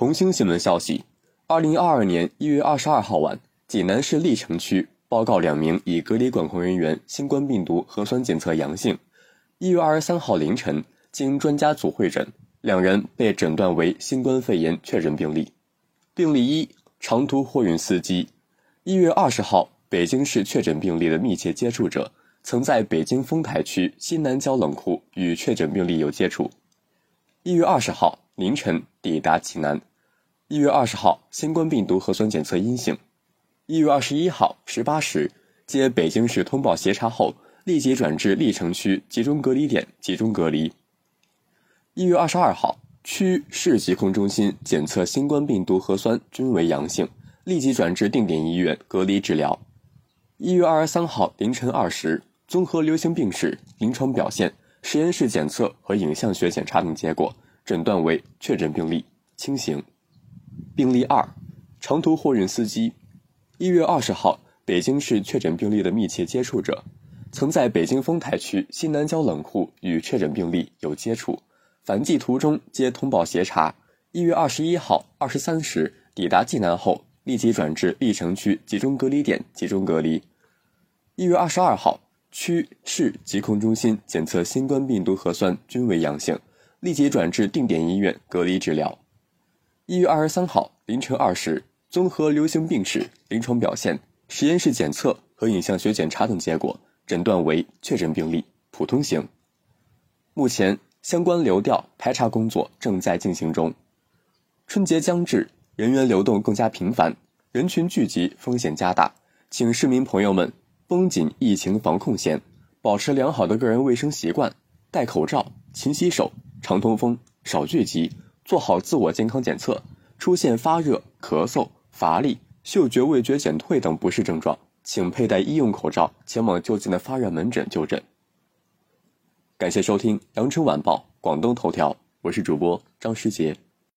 红星新闻消息：二零二二年一月二十二号晚，济南市历城区报告两名已隔离管控人员新冠病毒核酸检测阳性。一月二十三号凌晨，经专家组会诊，两人被诊断为新冠肺炎确诊病例。病例一：长途货运司机。一月二十号，北京市确诊病例的密切接触者，曾在北京丰台区西南郊冷库与确诊病例有接触。一月二十号凌晨抵达济南。一月二十号，新冠病毒核酸检测阴性。一月二十一号十八时，接北京市通报协查后，立即转至历城区集中隔离点集中隔离。一月二十二号，区市疾控中心检测新冠病毒核酸均为阳性，立即转至定点医院隔离治疗。一月二十三号凌晨二时，综合流行病史、临床表现、实验室检测和影像学检查等结果，诊断为确诊病例，轻型。病例二，长途货运司机，一月二十号，北京市确诊病例的密切接触者，曾在北京丰台区西南郊冷库与确诊病例有接触，返寄途中接通报协查。一月二十一号二十三时抵达济南后，立即转至历城区集中隔离点集中隔离。一月二十二号，区市疾控中心检测新冠病毒核酸均为阳性，立即转至定点医院隔离治疗。一月二十三号凌晨二时，综合流行病史、临床表现、实验室检测和影像学检查等结果，诊断为确诊病例，普通型。目前相关流调排查工作正在进行中。春节将至，人员流动更加频繁，人群聚集风险加大，请市民朋友们绷紧疫情防控线，保持良好的个人卫生习惯，戴口罩、勤洗手、常通风、少聚集。做好自我健康检测，出现发热、咳嗽、乏力、嗅觉味觉减退等不适症状，请佩戴医用口罩前往就近的发热门诊就诊。感谢收听《羊城晚报·广东头条》，我是主播张诗杰。